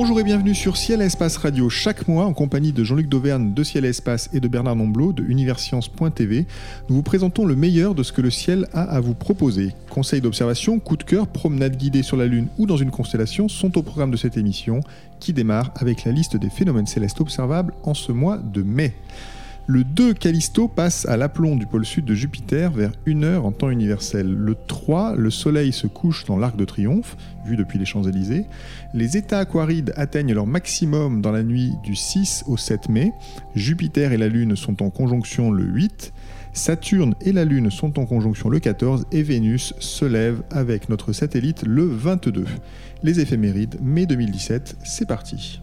Bonjour et bienvenue sur Ciel et Espace Radio chaque mois en compagnie de Jean-Luc Dauvergne de Ciel et Espace et de Bernard Nomblot de Universcience.tv. Nous vous présentons le meilleur de ce que le ciel a à vous proposer. Conseils d'observation, coups de cœur, promenades guidées sur la Lune ou dans une constellation sont au programme de cette émission qui démarre avec la liste des phénomènes célestes observables en ce mois de mai. Le 2 Callisto passe à l'aplomb du pôle sud de Jupiter vers 1 heure en temps universel. Le 3, le Soleil se couche dans l'Arc de Triomphe, vu depuis les Champs-Élysées. Les états aquarides atteignent leur maximum dans la nuit du 6 au 7 mai. Jupiter et la Lune sont en conjonction le 8. Saturne et la Lune sont en conjonction le 14 et Vénus se lève avec notre satellite le 22. Les éphémérides mai 2017, c'est parti.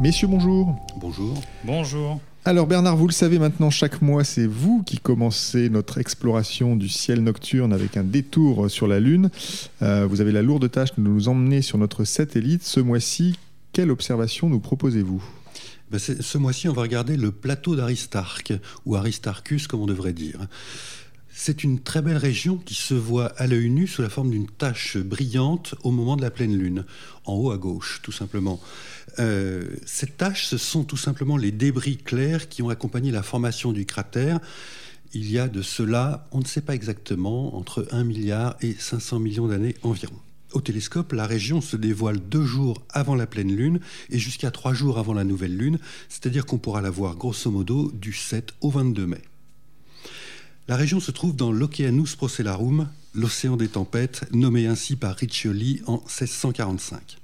Messieurs, bonjour. Bonjour. Bonjour. Alors Bernard, vous le savez maintenant, chaque mois, c'est vous qui commencez notre exploration du ciel nocturne avec un détour sur la Lune. Euh, vous avez la lourde tâche de nous emmener sur notre satellite. Ce mois-ci, quelle observation nous proposez-vous? Ben, Ce mois-ci, on va regarder le plateau d'Aristarque, ou Aristarchus comme on devrait dire. C'est une très belle région qui se voit à l'œil nu sous la forme d'une tache brillante au moment de la pleine lune, en haut à gauche, tout simplement. Euh, cette tache, ce sont tout simplement les débris clairs qui ont accompagné la formation du cratère. Il y a de cela, on ne sait pas exactement, entre 1 milliard et 500 millions d'années environ. Au télescope, la région se dévoile deux jours avant la pleine lune et jusqu'à trois jours avant la nouvelle lune, c'est-à-dire qu'on pourra la voir grosso modo du 7 au 22 mai. La région se trouve dans l'Oceanus Procellarum, l'océan des tempêtes, nommé ainsi par Riccioli en 1645.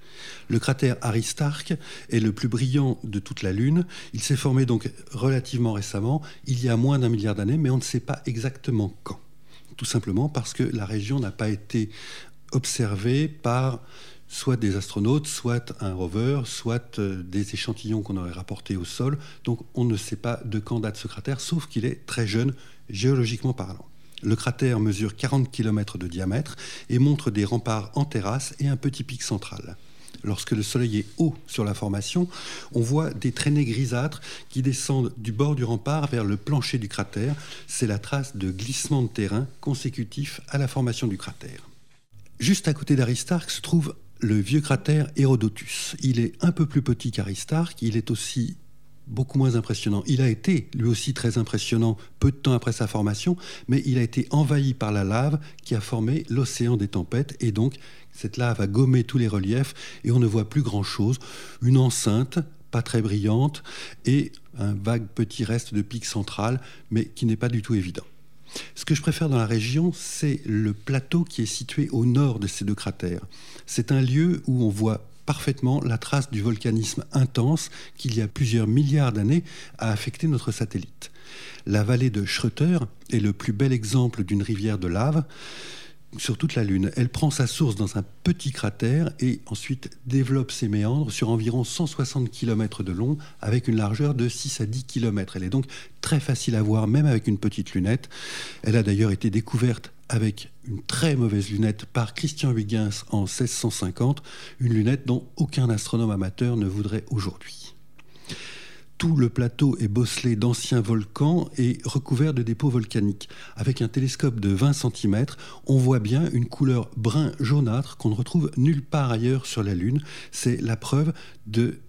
Le cratère Aristarque est le plus brillant de toute la Lune. Il s'est formé donc relativement récemment, il y a moins d'un milliard d'années, mais on ne sait pas exactement quand. Tout simplement parce que la région n'a pas été observée par soit des astronautes, soit un rover, soit euh, des échantillons qu'on aurait rapportés au sol. Donc on ne sait pas de quand date ce cratère, sauf qu'il est très jeune, géologiquement parlant. Le cratère mesure 40 km de diamètre et montre des remparts en terrasse et un petit pic central. Lorsque le soleil est haut sur la formation, on voit des traînées grisâtres qui descendent du bord du rempart vers le plancher du cratère. C'est la trace de glissement de terrain consécutif à la formation du cratère. Juste à côté d'Aristarque se trouve le vieux cratère Hérodotus. Il est un peu plus petit qu'Aristarque, il est aussi beaucoup moins impressionnant. Il a été lui aussi très impressionnant peu de temps après sa formation, mais il a été envahi par la lave qui a formé l'océan des tempêtes et donc cette lave a gommé tous les reliefs et on ne voit plus grand-chose. Une enceinte pas très brillante et un vague petit reste de pic central, mais qui n'est pas du tout évident. Ce que je préfère dans la région, c'est le plateau qui est situé au nord de ces deux cratères. C'est un lieu où on voit parfaitement la trace du volcanisme intense qui, il y a plusieurs milliards d'années, a affecté notre satellite. La vallée de Schroeter est le plus bel exemple d'une rivière de lave sur toute la Lune. Elle prend sa source dans un petit cratère et ensuite développe ses méandres sur environ 160 km de long avec une largeur de 6 à 10 km. Elle est donc très facile à voir même avec une petite lunette. Elle a d'ailleurs été découverte avec une très mauvaise lunette par Christian Huygens en 1650, une lunette dont aucun astronome amateur ne voudrait aujourd'hui tout le plateau est bosselé d'anciens volcans et recouvert de dépôts volcaniques. Avec un télescope de 20 cm, on voit bien une couleur brun jaunâtre qu'on ne retrouve nulle part ailleurs sur la Lune. C'est la preuve de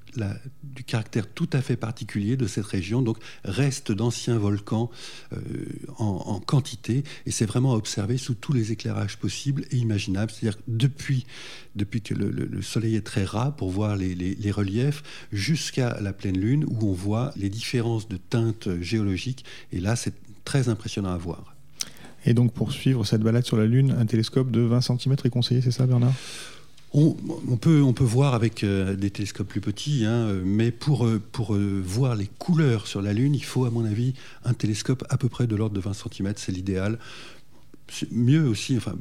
du caractère tout à fait particulier de cette région, donc reste d'anciens volcans euh, en, quantité, et c'est vraiment à observer sous tous les éclairages possibles et imaginables, c'est-à-dire depuis, depuis que le, Soleil est très ras pour voir les, les reliefs, jusqu'à la pleine Lune, où on voit les différences de teintes géologiques, et là c'est très impressionnant à voir. Et donc pour suivre cette balade sur la Lune, un télescope de 20 cm est conseillé, c'est ça Bernard? On, peut, on peut voir avec euh, des télescopes plus petits, hein, mais pour, euh, pour euh, voir les couleurs sur la Lune, il faut, à mon avis, un télescope à peu près de l'ordre de 20 cm, c'est l'idéal. mieux aussi, enfin,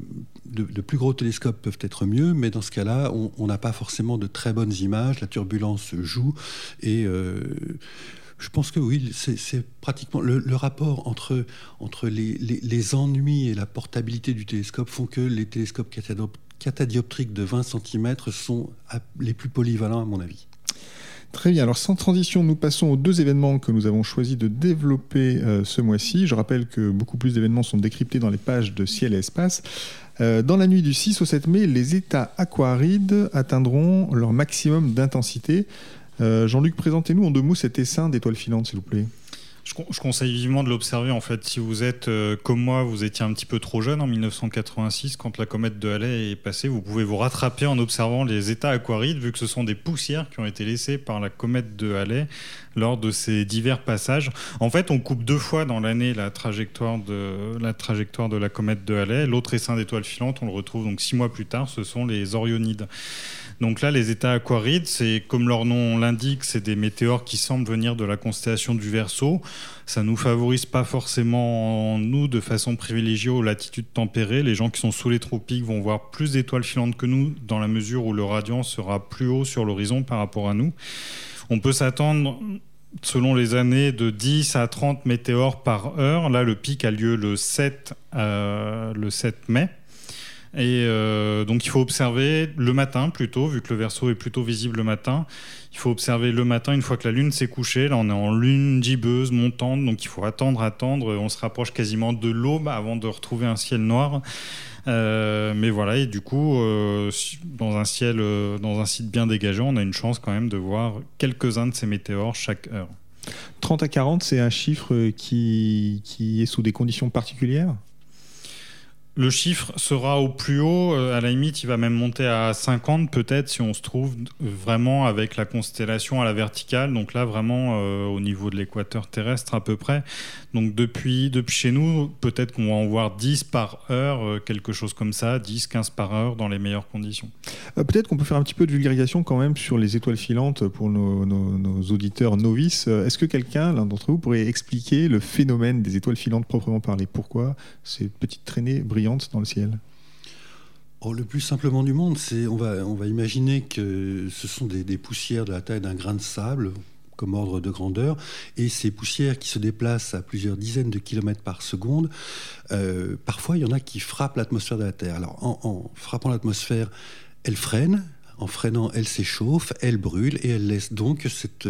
de, plus gros télescopes peuvent être mieux, mais dans ce cas-là, on n'a pas forcément de très bonnes images, la turbulence joue, et je pense que oui, c'est pratiquement le, rapport entre, entre les, les, ennuis et la portabilité du télescope font que les télescopes catadioptriques de 20 cm sont les plus polyvalents à mon avis. Très bien, alors sans transition, nous passons aux deux événements que nous avons choisi de développer euh, ce mois-ci. Je rappelle que beaucoup plus d'événements sont décryptés dans les pages de Ciel et Espace. Euh, dans la nuit du 6 au 7 mai, les états aquarides atteindront leur maximum d'intensité. Euh, Jean-Luc, présentez-nous en deux mots cet essaim d'étoiles filantes, s'il vous plaît. Je, conseille vivement de l'observer. En fait, si vous êtes euh, comme moi, vous étiez un petit peu trop jeune en 1986 quand la comète de Halley est passée, vous pouvez vous rattraper en observant les états aquarides, vu que ce sont des poussières qui ont été laissées par la comète de Halley lors de ces divers passages. En fait, on coupe deux fois dans l'année la trajectoire de la trajectoire de la comète de Halley. L'autre essaim d'étoiles filantes, on le retrouve donc six mois plus tard. Ce sont les Orionides. Donc là, les états aquarides, c'est comme leur nom l'indique, c'est des météores qui semblent venir de la constellation du Verseau. Ça nous favorise pas forcément nous de façon privilégiée aux latitudes tempérées. Les gens qui sont sous les tropiques vont voir plus d'étoiles filantes que nous dans la mesure où le radiant sera plus haut sur l'horizon par rapport à nous. On peut s'attendre selon les années, de 10 à 30 météores par heure. Là, le pic a lieu le 7, euh, le 7 mai. Et euh, donc il faut observer le matin plutôt, vu que le verso est plutôt visible le matin. Il faut observer le matin une fois que la lune s'est couchée. Là on est en lune gibbeuse, montante, donc il faut attendre, attendre. On se rapproche quasiment de l'aube avant de retrouver un ciel noir. Euh, mais voilà, et du coup, euh, dans un ciel, dans un site bien dégagé, on a une chance quand même de voir quelques-uns de ces météores chaque heure. 30 à 40, c'est un chiffre qui, qui est sous des conditions particulières? Le chiffre sera au plus haut, euh, à la limite il va même monter à 50 peut-être si on se trouve vraiment avec la constellation à la verticale, donc là vraiment euh, au niveau de l'équateur terrestre à peu près. Donc depuis, depuis chez nous, peut-être qu'on va en voir 10 par heure, euh, quelque chose comme ça, 10, 15 par heure dans les meilleures conditions. peut-être qu'on peut faire un petit peu de vulgarisation quand même sur les étoiles filantes pour nos, nos auditeurs novices. Est-ce que quelqu'un, l'un d'entre vous, pourrait expliquer le phénomène des étoiles filantes proprement parlé Pourquoi ces petites traînées brillent? Dans le ciel oh, le plus simplement du monde, c'est on va, imaginer que ce sont des, poussières de la taille d'un grain de sable, comme ordre de grandeur, et ces poussières qui se déplacent à plusieurs dizaines de kilomètres par seconde, euh, parfois il y en a qui frappent l'atmosphère de la Terre. Alors en frappant l'atmosphère, elles freinent, en freinant, elle s'échauffe, elle brûle et elle laisse donc cette,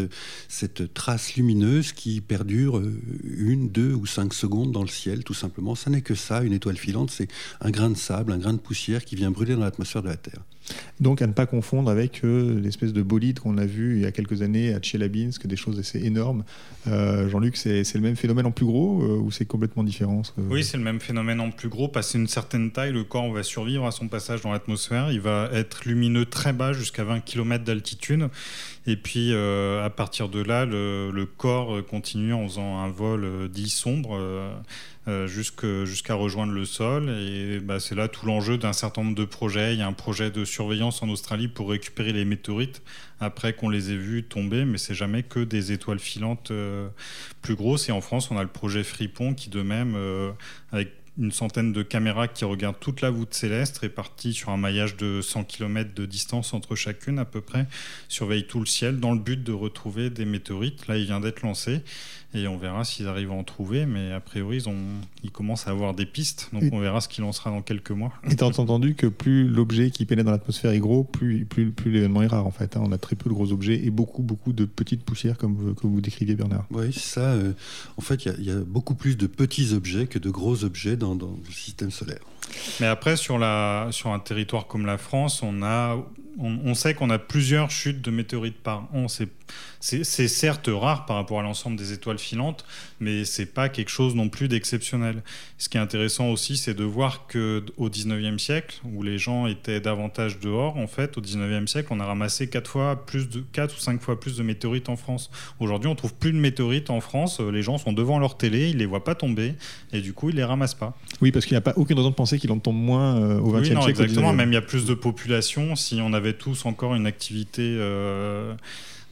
cette trace lumineuse qui perdure euh, une, deux ou cinq secondes dans le ciel, tout simplement. Ça n'est que ça, une étoile filante, c'est un grain de sable, un grain de poussière qui vient brûler dans l'atmosphère de la Terre. Donc à ne pas confondre avec euh, l'espèce de bolide qu'on a vu il y a quelques années à Tchelabinsk, des choses assez énormes. Euh, Jean-Luc, c'est le même phénomène en plus gros ou c'est complètement différent Oui, c'est le même phénomène en plus gros. Passer une certaine taille, le corps va survivre à son passage dans l'atmosphère. Il va être lumineux très bas jusqu'à 20 km d'altitude. Et puis euh, à partir de là, le, corps continue en faisant un vol euh, dit sombre euh, jusqu'à rejoindre le sol. Et bah, c'est là tout l'enjeu d'un certain nombre de projets. Il y a un projet de surveillance en Australie pour récupérer les météorites après qu'on les ait vus tomber, mais c'est jamais que des étoiles filantes plus grosses. Et en France, on a le projet Fripon qui, de même, avec une centaine de caméras qui regardent toute la voûte céleste, réparties sur un maillage de 100 km de distance entre chacune à peu près, surveillent tout le ciel dans le but de retrouver des météorites. Là, il vient d'être lancé et on verra s'ils arrivent à en trouver, mais a priori, ils, ont, ils commencent à avoir des pistes, donc on verra ce qu'il en sera dans quelques mois. Et tu as entendu que plus l'objet qui pénètre dans l'atmosphère est gros, plus, plus, plus l'événement est rare en fait. Hein. On a très peu de gros objets et beaucoup, beaucoup de petites poussières, comme, comme vous décriviez Bernard. Oui, c'est ça. Euh, en fait, il y, a beaucoup plus de petits objets que de gros objets dans, le système solaire. Mais après, sur, la, sur un territoire comme la France, on, a, on, on sait qu'on a plusieurs chutes de météorites par an. C'est c'est certes rare par rapport à l'ensemble des étoiles filantes, mais c'est pas quelque chose non plus d'exceptionnel. Ce qui est intéressant aussi, c'est de voir que au 19e siècle, où les gens étaient davantage dehors, en fait, au 19e siècle, on a ramassé 4 fois plus de 4 ou 5 fois plus de météorites en France. Aujourd'hui, on trouve plus de météorites en France. Les gens sont devant leur télé, ils les voient pas tomber, et du coup, ils les ramassent pas. Oui, parce qu'il n'y a pas aucune raison de penser qu'il en tombe moins euh, au 20e oui, non, siècle. Exactement. Même il y a plus de population. Si on avait tous encore une activité euh,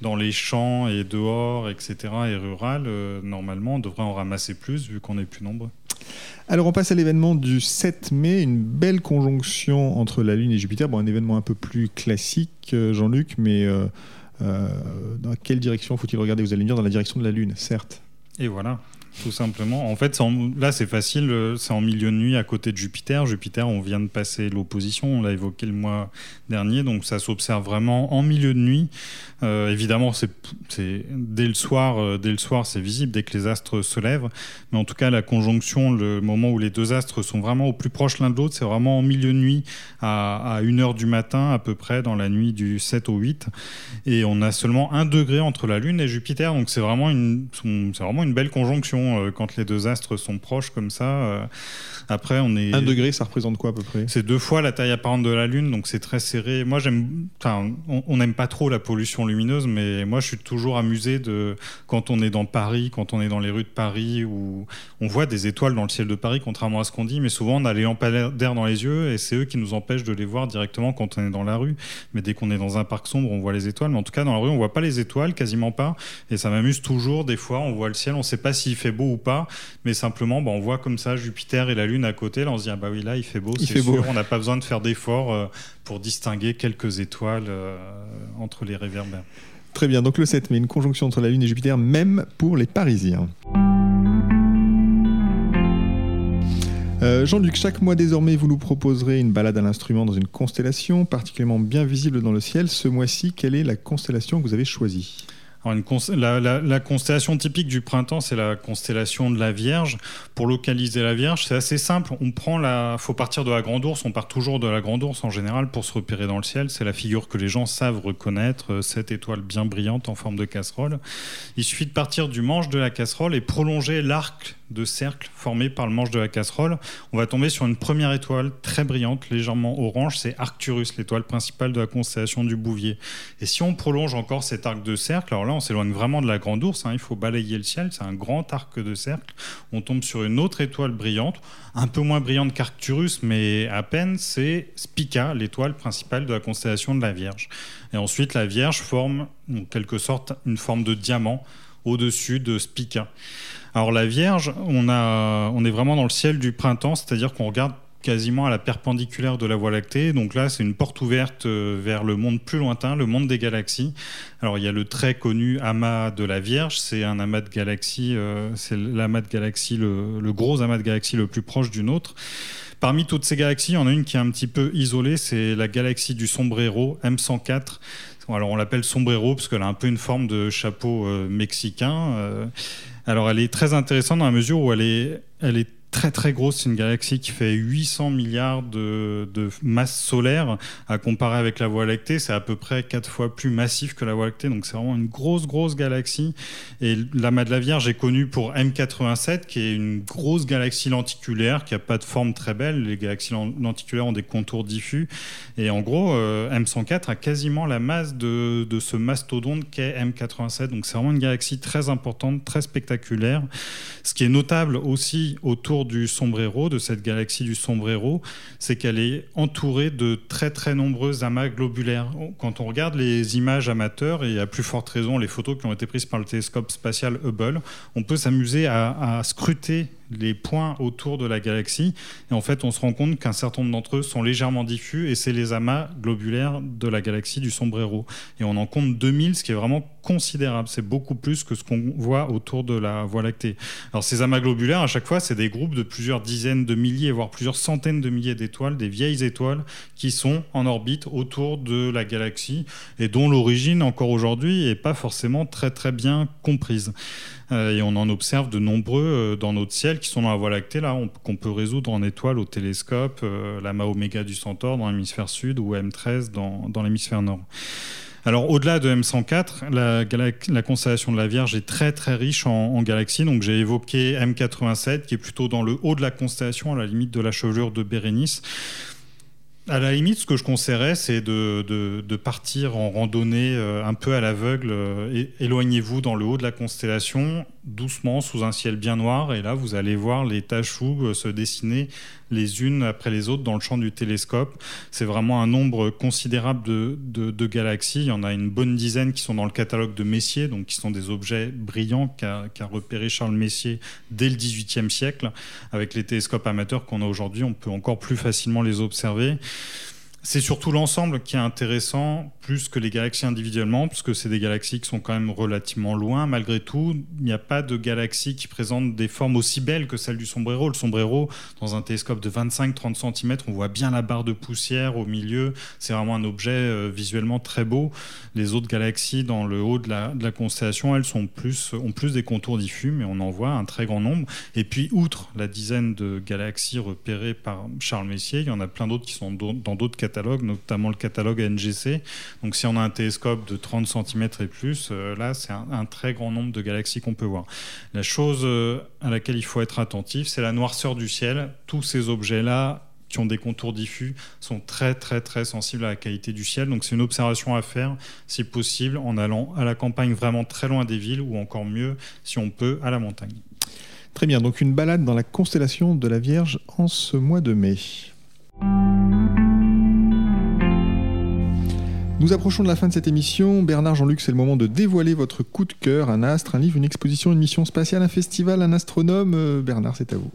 dans les champs et dehors, etc., et rural, euh, normalement, on devrait en ramasser plus vu qu'on est plus nombreux. Alors on passe à l'événement du 7 mai, une belle conjonction entre la Lune et Jupiter. Bon, un événement un peu plus classique, euh, Jean-Luc, mais euh, euh, dans quelle direction faut-il regarder? Vous allez me dire dans la direction de la Lune, certes. Et voilà tout simplement. En fait, là, c'est facile, euh, c'est en milieu de nuit à côté de Jupiter. Jupiter, on vient de passer l'opposition, on l'a évoqué le mois dernier, donc ça s'observe vraiment en milieu de nuit. Euh, évidemment, c'est dès le soir, euh, soir, c'est visible dès que les astres se lèvent. Mais en tout cas, la conjonction, le moment où les deux astres sont vraiment au plus proche l'un de l'autre, c'est vraiment en milieu de nuit à, à 1h du matin à peu près dans la nuit du 7 au 8. Et on a seulement un degré entre la Lune et Jupiter, donc c'est vraiment vraiment une belle conjonction euh, quand les deux astres sont proches comme ça. Euh, après, on est. Un degré, ça représente quoi à peu près? C'est deux fois la taille apparente de la Lune, donc c'est très serré. Moi, j'aime. Enfin, on n'aime pas trop la pollution lumineuse, mais moi, je suis toujours amusé de quand on est dans Paris, quand on est dans les rues de Paris, où on voit des étoiles dans le ciel de Paris, contrairement à ce qu'on dit, mais souvent on a les lampadaires dans les yeux et c'est eux qui nous empêchent de les voir directement quand on est dans la rue. Mais dès qu'on est dans un parc sombre, on voit les étoiles. Mais en tout cas, dans la rue, on voit pas les étoiles, quasiment pas. Et ça m'amuse toujours. Des fois, on voit le ciel, on sait pas s'il fait beau ou pas, mais simplement, bah, on voit comme ça Jupiter et la Lune à côté. Là, on se dit, ah bah oui, là, il fait beau, c'est sûr. On n'a pas besoin de faire d'efforts euh, pour distinguer quelques étoiles euh, entre les réverbères. Très bien, donc le 7 mai, une conjonction entre la Lune et Jupiter, même pour les Parisiens. Euh, Jean-Luc, chaque mois désormais, vous nous proposerez une balade à l'instrument dans une constellation particulièrement bien visible dans le ciel. Ce mois-ci, quelle est la constellation que vous avez choisie? La, constellation typique du printemps, c'est la constellation de la Vierge. Pour localiser la Vierge, c'est assez simple. On prend la, faut partir de la Grande Ourse. On part toujours de la Grande Ourse en général pour se repérer dans le ciel. C'est la figure que les gens savent reconnaître, euh, cette étoile bien brillante en forme de casserole. Il suffit de partir du manche de la casserole et prolonger l'arc de cercle formé par le manche de la casserole. On va tomber sur une première étoile très brillante, légèrement orange. C'est Arcturus, l'étoile principale de la constellation du Bouvier. Et si on prolonge encore cet arc de cercle, alors là, on s'éloigne vraiment de la grande ours. Hein. il faut balayer le ciel. C'est un grand arc de cercle. On tombe sur une autre étoile brillante, un peu moins brillante qu'Arcturus, mais à peine. C'est Spica, l'étoile principale de la constellation de la Vierge. Et ensuite, la Vierge forme, en quelque sorte, une forme de diamant au-dessus de Spica. Alors la Vierge, on, est vraiment dans le ciel du printemps, c'est-à-dire qu'on regarde quasiment à la perpendiculaire de la Voie lactée. Donc là, c'est une porte ouverte euh, vers le monde plus lointain, le monde des galaxies. Alors il y a le très connu amas de la Vierge, c'est un amas de galaxies, euh, c'est l'amas de galaxies, le, le, gros amas de galaxies le plus proche du nôtre. Parmi toutes ces galaxies, il y en a une qui est un petit peu isolée, c'est la galaxie du sombrero M104. Alors on l'appelle sombrero parce qu'elle a un peu une forme de chapeau euh, mexicain. Alors elle est très intéressante dans la mesure où elle est, elle est très très grosse. C'est une galaxie qui fait 800 milliards de, de, masse solaire. À comparer avec la Voie lactée, c'est à peu près quatre fois plus massif que la Voie lactée. Donc c'est vraiment une grosse grosse galaxie. Et l'amas de la Vierge est connu pour M87, qui est une grosse galaxie lenticulaire qui a pas de forme très belle. Les galaxies lenticulaires ont des contours diffus. Et en gros, euh, M104 a quasiment la masse de, de ce mastodonte qu'est M87. Donc c'est vraiment une galaxie très importante, très spectaculaire. Ce qui est notable aussi autour du sombrero, de cette galaxie du sombrero, c'est qu'elle est entourée de très très nombreux amas globulaires. Quand on regarde les images amateurs, et à plus forte raison les photos qui ont été prises par le télescope spatial Hubble, on peut s'amuser à, à scruter les points autour de la galaxie. Et en fait, on se rend compte qu'un certain nombre d'entre eux sont légèrement diffus et c'est les amas globulaires de la galaxie du sombrero. Et on en compte 2000, ce qui est vraiment considérable. C'est beaucoup plus que ce qu'on voit autour de la Voie lactée. Alors, ces amas globulaires, à chaque fois, c'est des groupes de plusieurs dizaines de milliers, voire plusieurs centaines de milliers d'étoiles, des vieilles étoiles qui sont en orbite autour de la galaxie et dont l'origine, encore aujourd'hui, n'est pas forcément très très bien comprise. Euh, et on en observe de nombreux euh, dans notre ciel qui sont dans la Voie lactée, là, qu'on peut résoudre en étoiles au télescope, euh, la Oméga du Centaure dans l'hémisphère sud ou M13 dans, dans l'hémisphère nord. Alors au-delà de M104, la, la, constellation de la Vierge est très très riche en, en galaxies. Donc j'ai évoqué M87 qui est plutôt dans le haut de la constellation, à la limite de la chevelure de Bérénice. À la limite, ce que je conseillerais, c'est de, de, partir en randonnée euh, un peu à l'aveugle. Euh, éloignez-vous dans le haut de la constellation doucement sous un ciel bien noir. Et là, vous allez voir les taches se dessiner les unes après les autres dans le champ du télescope. C'est vraiment un nombre considérable de, galaxies. Il y en a une bonne dizaine qui sont dans le catalogue de Messier, donc qui sont des objets brillants qu'a repéré Charles Messier dès le XVIIIe siècle. Avec les télescopes amateurs qu'on a aujourd'hui, on peut encore plus facilement les observer. C'est surtout l'ensemble qui est intéressant, plus que les galaxies individuellement, puisque c'est des galaxies qui sont quand même relativement loin. Malgré tout, il n'y a pas de galaxie qui présente des formes aussi belles que celle du sombrero. Le sombrero, dans un télescope de 25-30 cm, on voit bien la barre de poussière au milieu. C'est vraiment un objet euh, visuellement très beau. Les autres galaxies dans le haut de la, constellation, elles sont plus, ont plus des contours diffus, mais on en voit un très grand nombre. Et puis, outre la dizaine de galaxies repérées par Charles Messier, il y en a plein d'autres qui sont dans d'autres notamment le catalogue NGC. Donc si on a un télescope de 30 cm et plus, euh, là c'est un, très grand nombre de galaxies qu'on peut voir. La chose euh, à laquelle il faut être attentif, c'est la noirceur du ciel. Tous ces objets-là qui ont des contours diffus sont très très très sensibles à la qualité du ciel. Donc c'est une observation à faire si possible en allant à la campagne vraiment très loin des villes ou encore mieux si on peut à la montagne. Très bien, donc une balade dans la constellation de la Vierge en ce mois de mai. Nous approchons de la fin de cette émission. Bernard Jean-Luc, c'est le moment de dévoiler votre coup de cœur, un astre, un livre, une exposition, une mission spatiale, un festival, un astronome. Euh, Bernard, c'est à vous.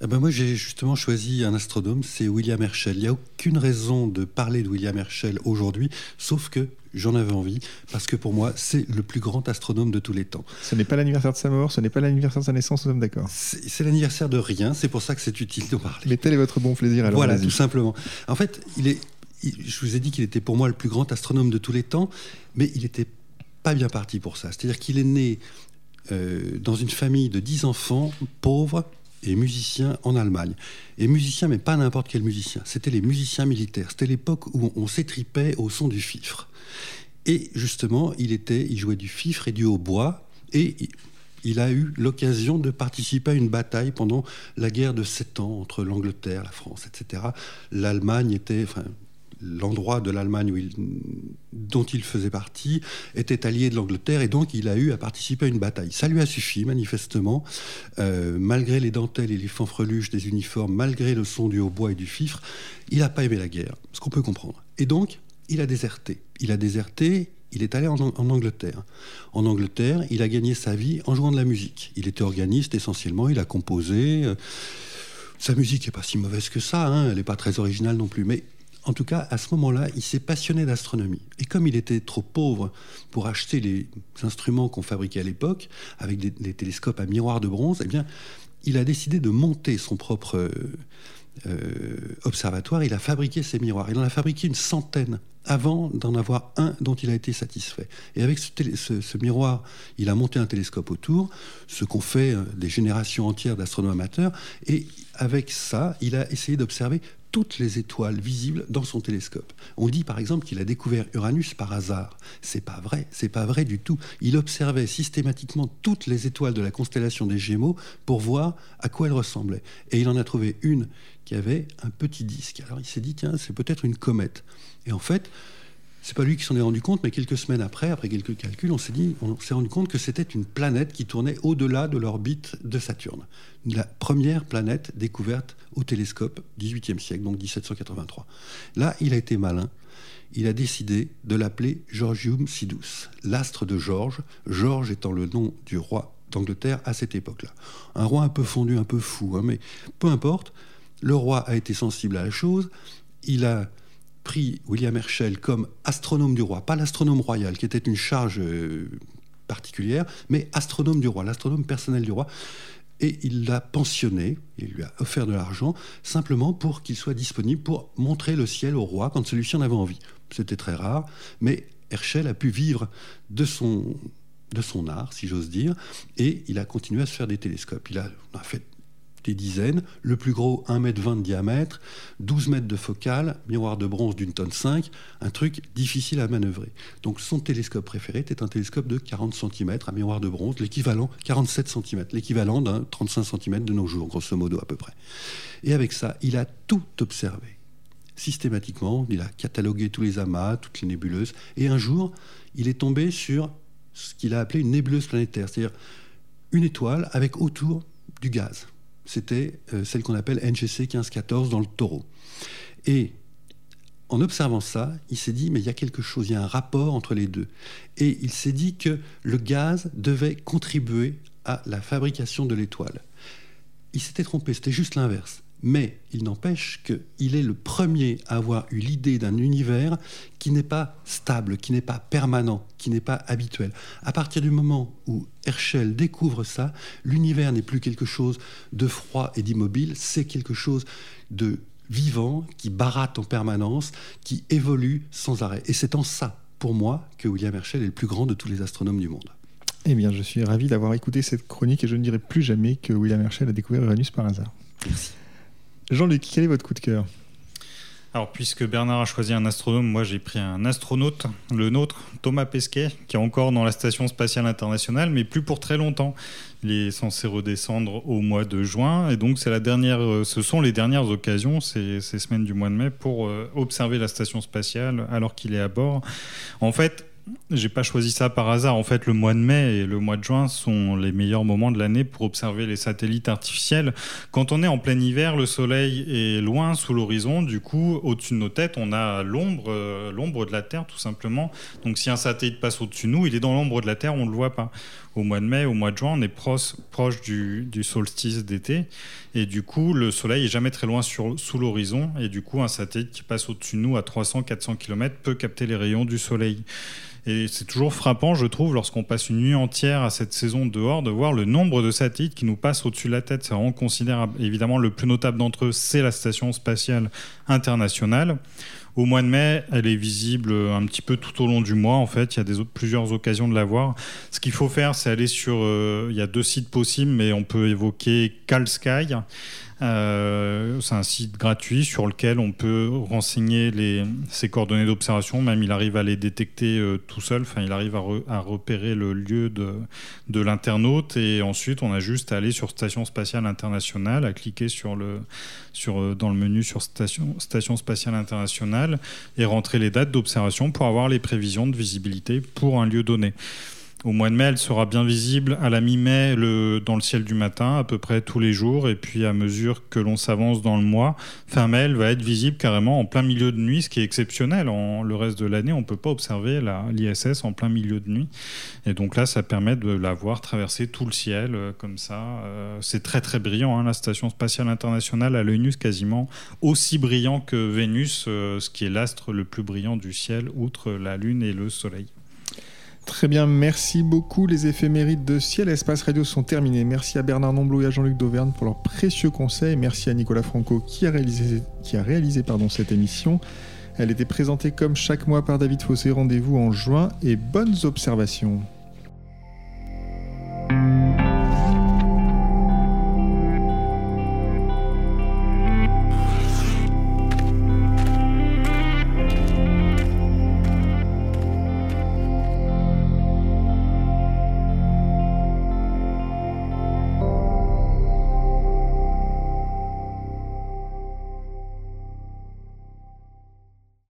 Eh ben moi, j'ai justement choisi un astronome, c'est William Herschel. Il n'y a aucune raison de parler de William Herschel aujourd'hui, sauf que j'en avais envie, parce que pour moi, c'est le plus grand astronome de tous les temps. Ce n'est pas l'anniversaire de sa mort, ce n'est pas l'anniversaire de sa naissance, nous sommes d'accord. C'est l'anniversaire de rien, c'est pour ça que c'est utile de parler. Mais tel est votre bon plaisir alors. Voilà, tout simplement. En fait, il est je vous ai dit qu'il était pour moi le plus grand astronome de tous les temps, mais il n'était pas bien parti pour ça. C'est-à-dire qu'il est né euh, dans une famille de dix enfants pauvres et musiciens en Allemagne. Et musiciens, mais pas n'importe quel musicien. C'était les musiciens militaires. C'était l'époque où on s'étripait au son du fifre. Et justement, il était, il jouait du fifre et du hautbois. Et il a eu l'occasion de participer à une bataille pendant la guerre de sept ans entre l'Angleterre, la France, etc. L'Allemagne était, enfin, l'endroit de l'Allemagne dont il faisait partie était allié de l'Angleterre et donc il a eu à participer à une bataille. Ça lui a suffi, manifestement, euh, malgré les dentelles et les fanfreluches des uniformes, malgré le son du hautbois et du fifre, il n'a pas aimé la guerre, ce qu'on peut comprendre. Et donc, il a déserté. Il a déserté, il est allé en, Angleterre. En Angleterre, il a gagné sa vie en jouant de la musique. Il était organiste essentiellement, il a composé. Euh, sa musique n'est pas si mauvaise que ça, hein, elle n'est pas très originale non plus, mais en tout cas, à ce moment-là, il s'est passionné d'astronomie. Et comme il était trop pauvre pour acheter les instruments qu'on fabriquait à l'époque, avec des, télescopes à miroir de bronze, eh bien, il a décidé de monter son propre euh, observatoire. Il a fabriqué ses miroirs. Il en a fabriqué une centaine avant d'en avoir un dont il a été satisfait. Et avec ce, miroir, il a monté un télescope autour, ce qu'ont fait euh, des générations entières d'astronomes amateurs. Et avec ça, il a essayé d'observer toutes les étoiles visibles dans son télescope. On dit par exemple qu'il a découvert Uranus par hasard. C'est pas vrai, c'est pas vrai du tout. Il observait systématiquement toutes les étoiles de la constellation des Gémeaux pour voir à quoi elles ressemblaient. Et il en a trouvé une qui avait un petit disque. Alors il s'est dit tiens, c'est peut-être une comète. Et en fait, c'est pas lui qui s'en est rendu compte, mais quelques semaines après, après quelques calculs, on s'est dit, on s'est rendu compte que c'était une planète qui tournait au-delà de l'orbite de Saturne. La première planète découverte au télescope, 18e siècle, donc 1783. Là, il a été malin. Il a décidé de l'appeler Georgium Sidus, l'astre de Georges, Georges étant le nom du roi d'Angleterre à cette époque-là. Un roi un peu fondu, un peu fou, hein, mais peu importe. Le roi a été sensible à la chose. Il a pris William Herschel comme astronome du roi, pas l'astronome royal, qui était une charge euh, particulière, mais astronome du roi, l'astronome personnel du roi. Et il l'a pensionné, il lui a offert de l'argent, simplement pour qu'il soit disponible pour montrer le ciel au roi quand celui-ci en avait envie. C'était très rare, mais Herschel a pu vivre de son, de son art, si j'ose dire, et il a continué à se faire des télescopes. Il a, fait des dizaines. Le plus gros, 1,20 m de diamètre, 12 mètres de focale, miroir de bronze d'une tonne 5, un truc difficile à manœuvrer. Donc son télescope préféré était un télescope de 40 cm, un miroir de bronze, l'équivalent, 47 cm, l'équivalent d'un 35 cm de nos jours, grosso modo à peu près. Et avec ça, il a tout observé. Systématiquement, il a catalogué tous les amas, toutes les nébuleuses, et un jour, il est tombé sur ce qu'il a appelé une nébuleuse planétaire, c'est-à-dire une étoile avec autour du gaz. C'était euh, celle qu'on appelle NGC 1514 dans le taureau. Et en observant ça, il s'est dit, mais il y a quelque chose, il y a un rapport entre les deux. Et il s'est dit que le gaz devait contribuer à la fabrication de l'étoile. Il s'était trompé, c'était juste l'inverse. Mais il n'empêche qu'il est le premier à avoir eu l'idée d'un univers qui n'est pas stable, qui n'est pas permanent, qui n'est pas habituel. À partir du moment où Herschel découvre ça, l'univers n'est plus quelque chose de froid et d'immobile, c'est quelque chose de vivant, qui baratte en permanence, qui évolue sans arrêt. Et c'est en ça, pour moi, que William Herschel est le plus grand de tous les astronomes du monde. Eh bien, je suis ravi d'avoir écouté cette chronique et je ne dirai plus jamais que William Herschel a découvert Uranus par hasard. Merci. Jean-Luc, quel est votre coup de cœur alors, puisque Bernard a choisi un astronome, moi j'ai pris un astronaute, le nôtre, Thomas Pesquet, qui est encore dans la Station spatiale internationale, mais plus pour très longtemps. Il est censé redescendre au mois de juin, et donc c'est la dernière, euh, ce sont les dernières occasions, ces, ces semaines du mois de mai, pour euh, observer la station spatiale alors qu'il est à bord. En fait, j'ai pas choisi ça par hasard. En fait, le mois de mai et le mois de juin sont les meilleurs moments de l'année pour observer les satellites artificiels. Quand on est en plein hiver, le soleil est loin sous l'horizon. Du coup, au-dessus de nos têtes, on a l'ombre, euh, l'ombre de la Terre, tout simplement. Donc, si un satellite passe au-dessus de nous, il est dans l'ombre de la Terre, on ne le voit pas. Au mois de mai, au mois de juin, on est proche, du, solstice d'été. Et du coup, le soleil est jamais très loin sous l'horizon. Et du coup, un satellite qui passe au-dessus de nous à 300-400 km peut capter les rayons du soleil. Et c'est toujours frappant, je trouve, lorsqu'on passe une nuit entière à cette saison dehors, de voir le nombre de satellites qui nous passent au-dessus de la tête. C'est vraiment considérable. Évidemment, le plus notable d'entre eux, c'est la Station spatiale internationale. Au mois de mai, elle est visible un petit peu tout au long du mois. En fait, il y a plusieurs occasions de la voir. Ce qu'il faut faire, c'est aller sur. Euh, il y a deux sites possibles, mais on peut évoquer CalSky. Euh, c'est un site gratuit sur lequel on peut renseigner ses coordonnées d'observation. Même il arrive à les détecter euh, tout seul. Enfin, il arrive à, repérer le lieu de, l'internaute. Et ensuite, on a juste à aller sur Station spatiale internationale, à cliquer euh, dans le menu sur Station, Station spatiale internationale et rentrer les dates d'observation pour avoir les prévisions de visibilité pour un lieu donné. Au mois de mai, elle sera bien visible à la mi-mai dans le ciel du matin, à peu près tous les jours. Et puis à mesure que l'on s'avance dans le mois, fin mai, elle va être visible carrément en plein milieu de nuit, ce qui est exceptionnel. En, le reste de l'année, on ne peut pas observer l'ISS en plein milieu de nuit. Et donc là, ça permet de la voir traverser tout le ciel euh, comme ça. Euh, c'est très très brillant. Hein, la Station spatiale internationale à l'œil quasiment aussi brillant que Vénus, euh, ce qui est l'astre le plus brillant du ciel, outre la Lune et le Soleil. Très bien, merci beaucoup. Les éphémérides de Ciel Espace Radio sont terminés. Merci à Bernard Nomblot et à Jean-Luc Dauvergne pour leurs précieux conseils. Merci à Nicolas Franco qui a réalisé, cette émission. Elle était présentée comme chaque mois par David Fossé. Rendez-vous en juin et bonnes observations.